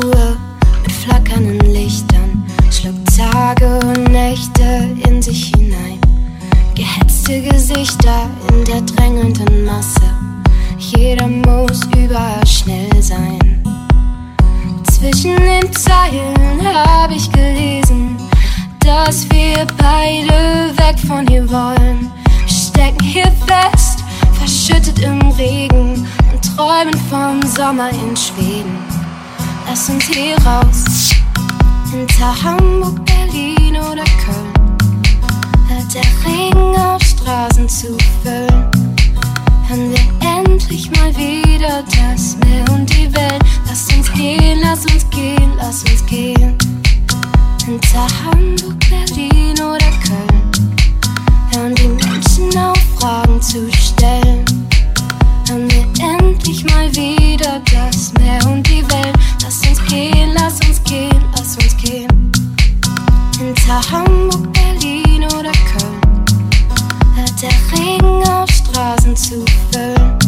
Ruhe mit flackernden Lichtern, schluckt Tage und Nächte in sich hinein. Gehetzte Gesichter in der drängenden Masse. Jeder muss überall schnell sein. Zwischen den Zeilen habe ich gelesen, dass wir beide weg von hier wollen. Wir stecken hier fest, verschüttet im Regen und träumen vom Sommer in Schweden. Lass uns hier raus, hinter Hamburg, Berlin oder Köln. Hört der Regen auf Straßen zu füllen. Hören wir endlich mal wieder das Meer und die Welt. Lass uns gehen, lass uns gehen, lass uns gehen. Hinter Hamburg, Berlin oder Köln. Hören die Menschen auf, Fragen zu stellen. Hören wir endlich mal wieder das Meer und die Welt. Gehen, lass uns gehen, lass uns gehen. Hinter Hamburg, Berlin oder Köln. Hört der Regen auf Straßen zu füllen.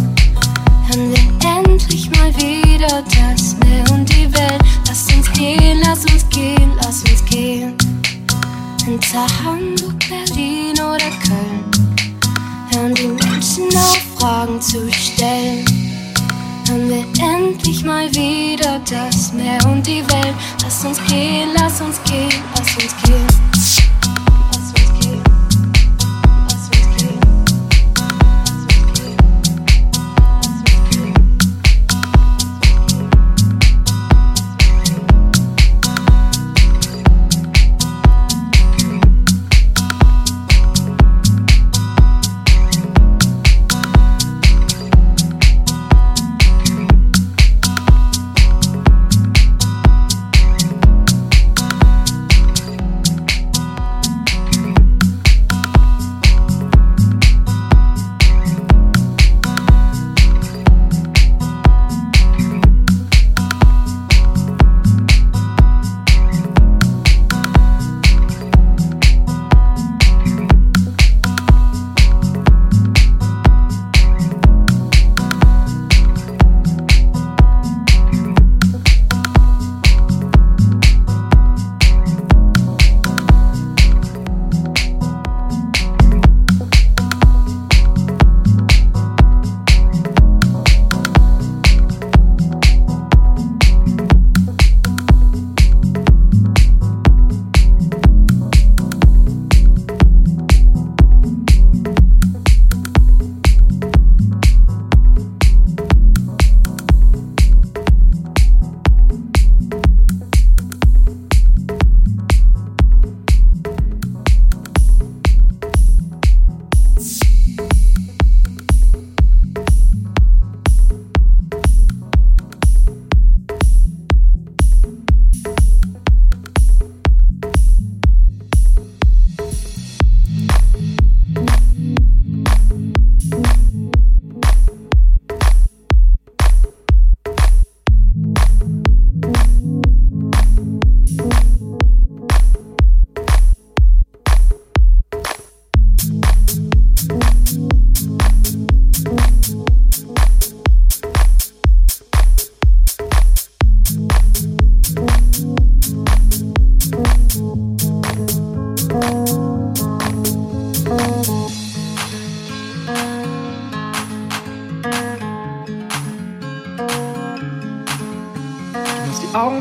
Hören wir endlich mal wieder das Meer und die Welt. Lass uns gehen, lass uns gehen, lass uns gehen. Hinter Hamburg, Berlin oder Köln. Hören die Menschen auf, Fragen zu stellen. Hören wir endlich mal wieder das Meer und die Welt. Lass uns gehen, lass uns gehen, lass uns gehen.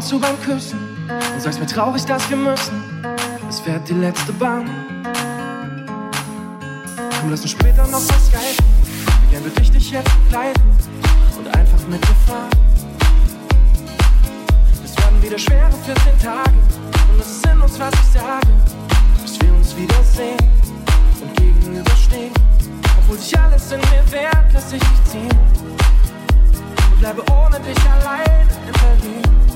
Zu beim Küssen und sagst mir traurig, dass wir müssen. Es fährt die letzte Bahn. Komm, lass uns später noch was skypen. Wie gern würde ich dich jetzt begleiten und einfach mit dir fahren. Es werden wieder schwere 14 Tage und es ist in uns, was ich sage, bis wir uns wiedersehen und gegenüberstehen. Obwohl sich alles in mir wehrt, lass ich dich ziehen und bleibe ohne dich allein in Berlin.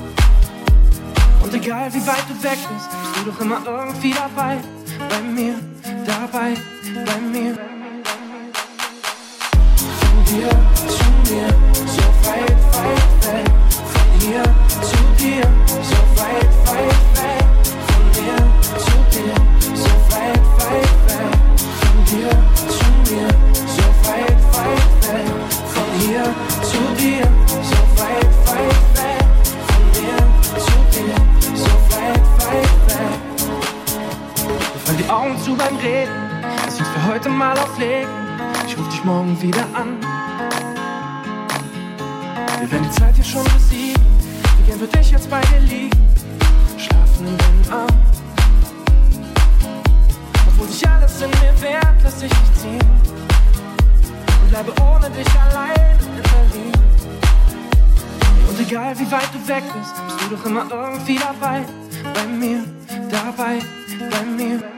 Und egal wie weit du weg bist, bist du doch immer irgendwie dabei. Bei mir, dabei, bei mir. Von dir zu mir, so weit, weit weg. Von hier zu dir, so weit Reden. Lass uns für heute mal auflegen. Ich ruf dich morgen wieder an. Wir werden die Zeit hier schon besiegen. Wie gern würde ich jetzt bei dir liegen? Schlafen in deinen Armen. Obwohl sich alles in mir wehrt, lass ich dich ziehen. Und bleibe ohne dich allein in Berlin. Und egal wie weit du weg bist, bist du doch immer irgendwie dabei. Bei mir, dabei, bei mir.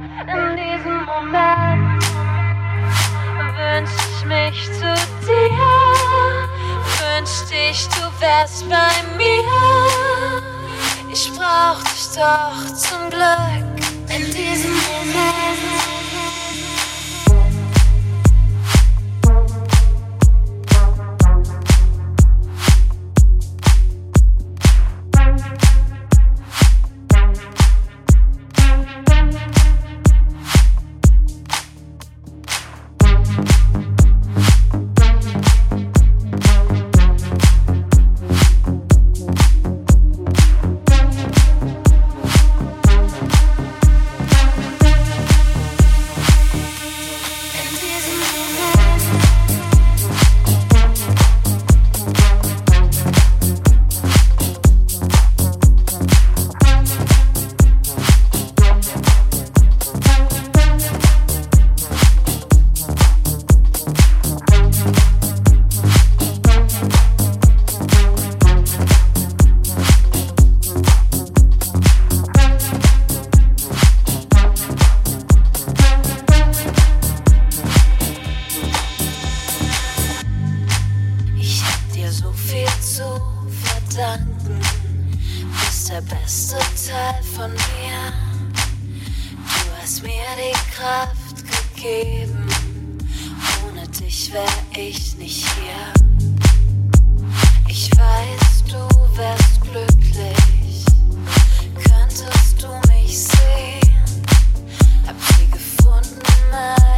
in diesem Moment wünsch ich mich zu dir, wünsch dich, du wärst bei mir. Ich brauch dich doch zum Glück in diesem Moment. lover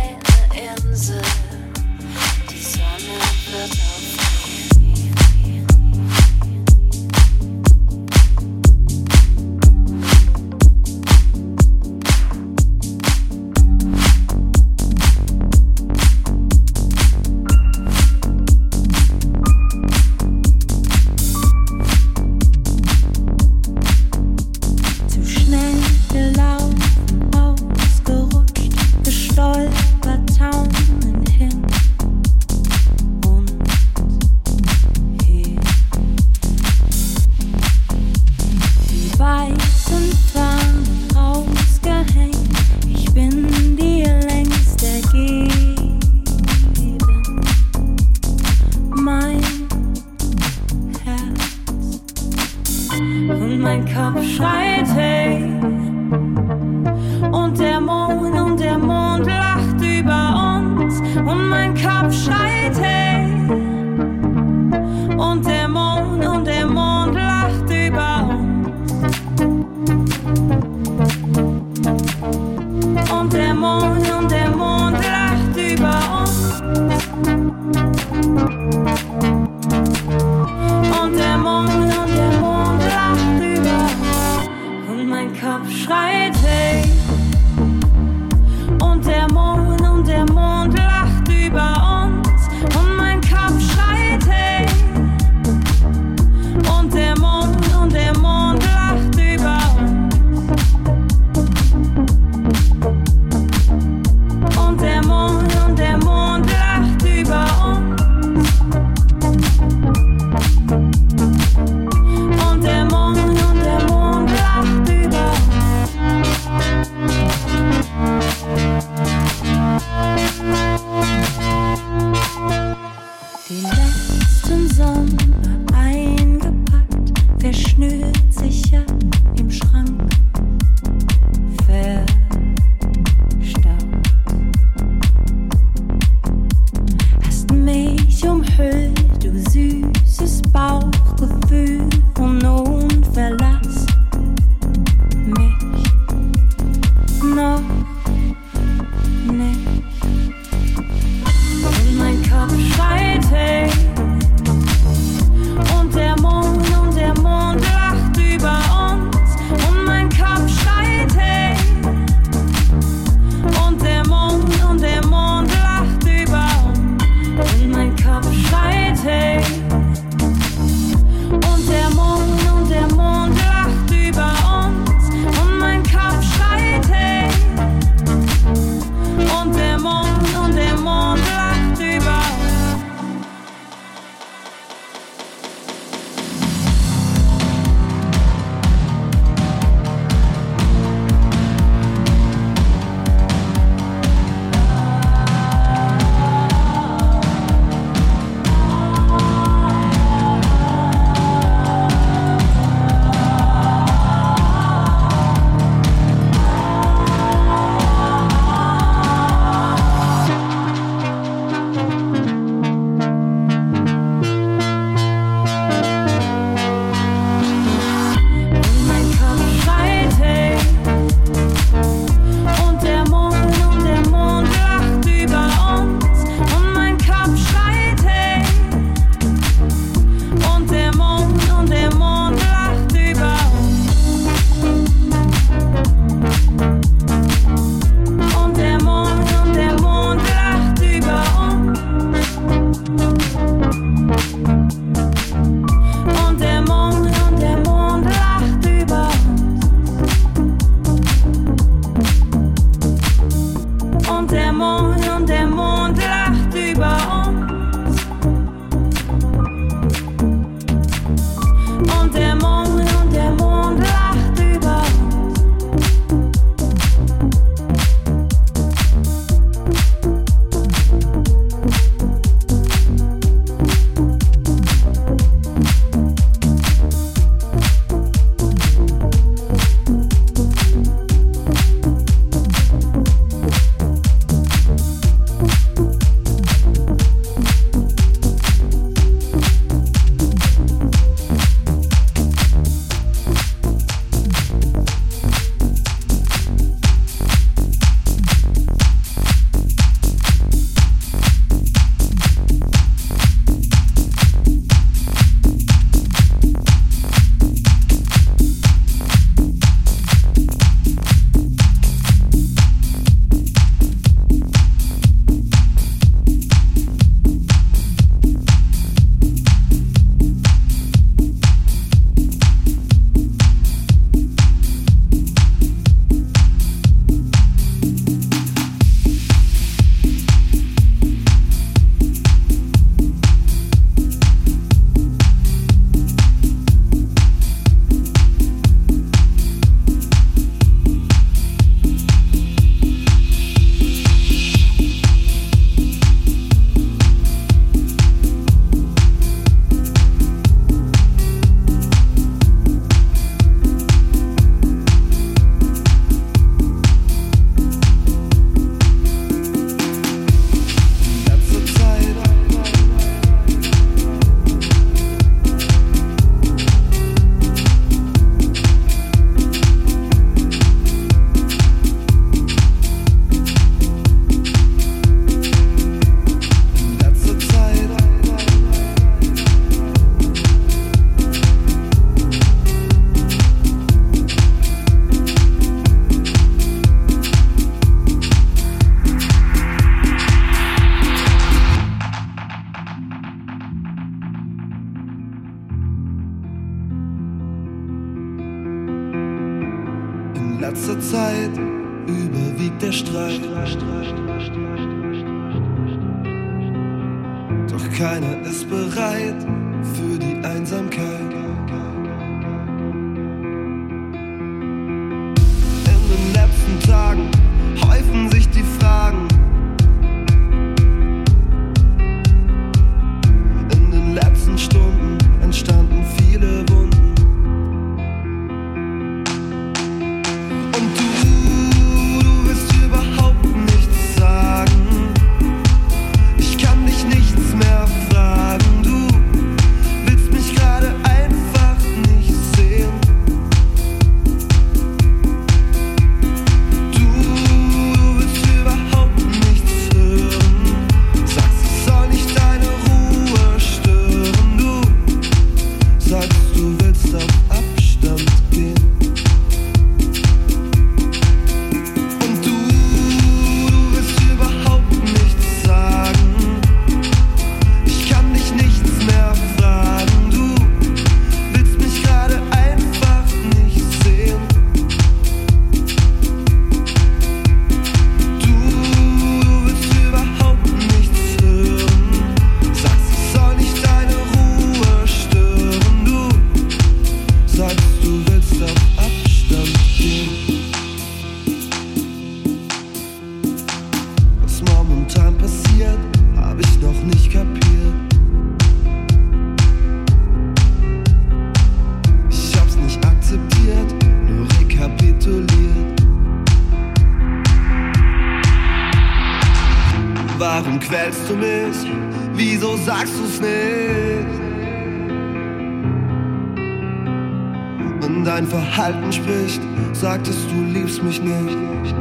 sagtest du liebst mich nicht.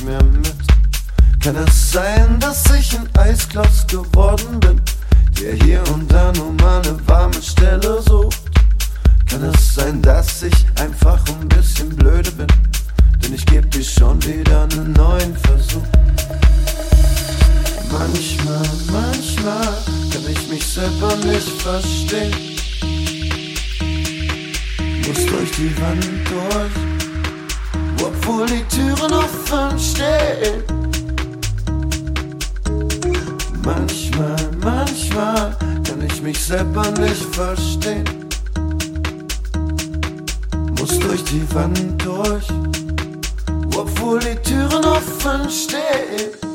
Mehr mit. Kann es sein, dass ich ein Eisklotz geworden bin, der hier und da nur mal eine warme Stelle sucht? Kann es sein, dass ich einfach ein bisschen blöde bin? Denn ich geb dir schon wieder einen neuen Versuch. Manchmal, manchmal kann ich mich selber nicht verstehen. Muss durch die Wand durch, obwohl die Türen offen stehen. Manchmal, manchmal kann ich mich selber nicht verstehen. Muss durch die Wand durch, obwohl die Türen offen stehen.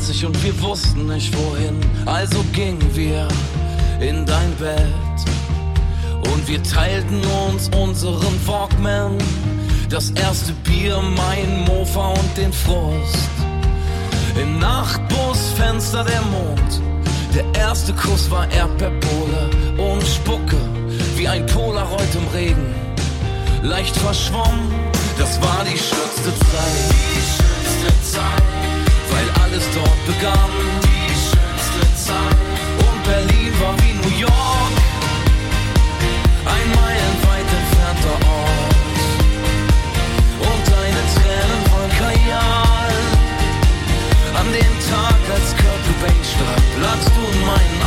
1994 und wir wussten nicht wohin. Also gingen wir in dein Bett. Und wir teilten uns unseren Walkman. Das erste Bier, mein Mofa und den Frust. Im Nachtbusfenster der Mond. Der erste Kuss war Erdbeerbohle und Spucke, wie ein Polaroid im Regen. Leicht verschwommen, das war die schönste Zeit. Die schönste Zeit, alles dort begann. Die schönste Zeit. Und Berlin war wie New York. Ein meilenweit entfernter Ort. Und deine Tränen voll Kajal. An dem Tag, als Kurt Cobain starb, lagst du in meinen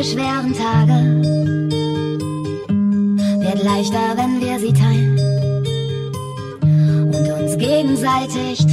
diese schweren Tage wird leichter, wenn wir sie teilen und uns gegenseitig Teilen.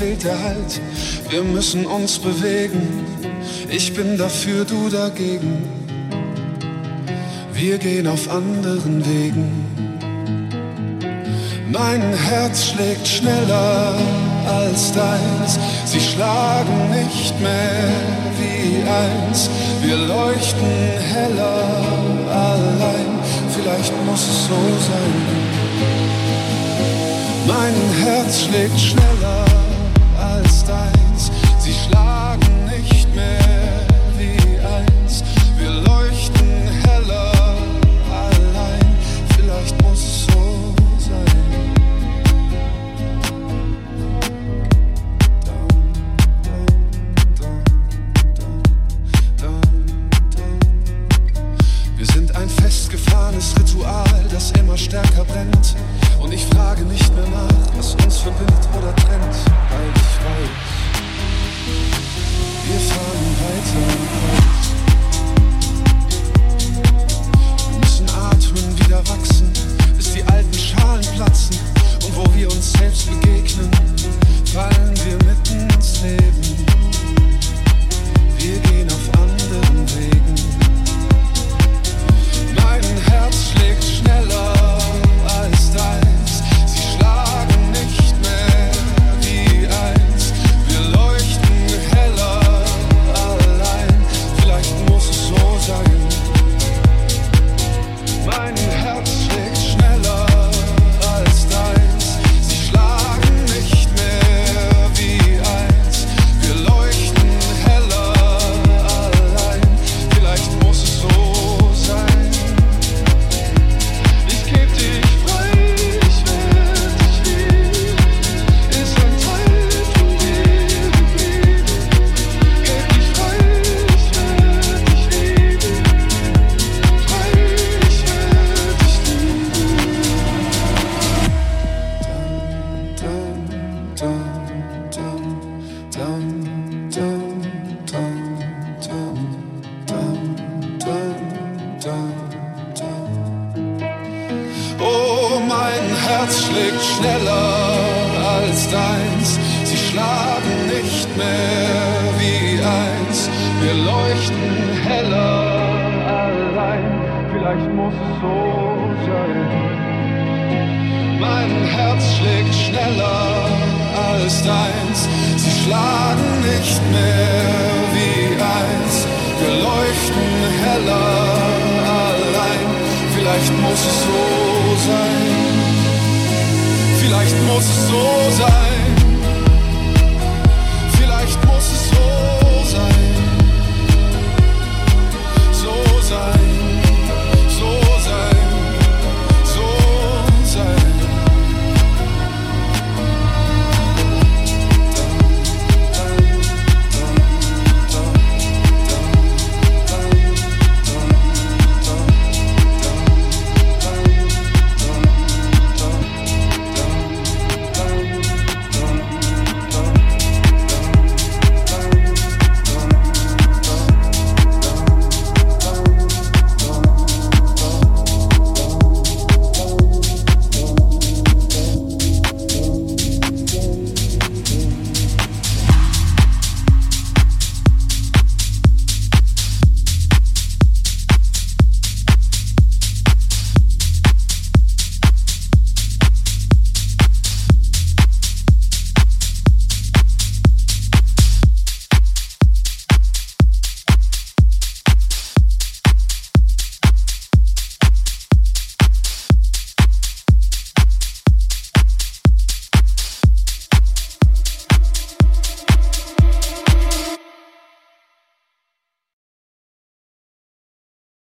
fehlt der Halt. Wir müssen uns bewegen. Ich bin dafür, du dagegen. Wir gehen auf anderen Wegen. Mein Herz schlägt schneller als deins. Sie schlagen nicht mehr wie eins. Wir leuchten heller allein. Vielleicht muss es so sein. Mein Herz schlägt schneller sie schlagen nicht mehr wie eins. Wir leuchten heller allein, vielleicht muss es so sein. Wir sind ein festgefahrenes Ritual, das immer stärker brennt. Und ich frage nicht mehr nach, was uns verbindet oder trennt. Wir fahren weiter. Wir müssen atmen, wieder wachsen, bis die alten Schalen platzen und wo wir uns selbst begegnen. Schneller als deins. Sie schlagen nicht mehr wie eins. Wir leuchten heller allein. Vielleicht muss es so sein. Mein Herz schlägt schneller als deins. Sie schlagen nicht mehr wie eins. Wir leuchten heller allein. Vielleicht muss es so sein. Vielleicht muss es so sein.